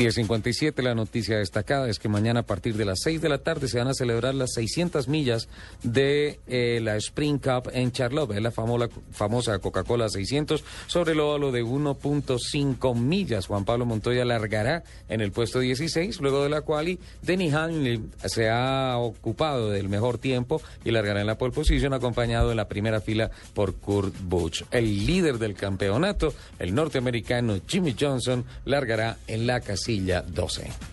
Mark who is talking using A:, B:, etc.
A: 10.57, la noticia destacada es que mañana a partir de las 6 de la tarde se van a celebrar las 600 millas de eh, la Spring Cup en Charlotte, la famosa, Coca-Cola 600 sobre el óvalo de 1.5 millas. Juan Pablo Montoya largará en el puesto 16, luego de la cual Denny Hamlin se ha ocupado del mejor tiempo y largará en la pole position acompañado en la primera fila por Kurt Busch. El líder del campeonato, el norteamericano Jimmy Johnson, largará en la casilla 12.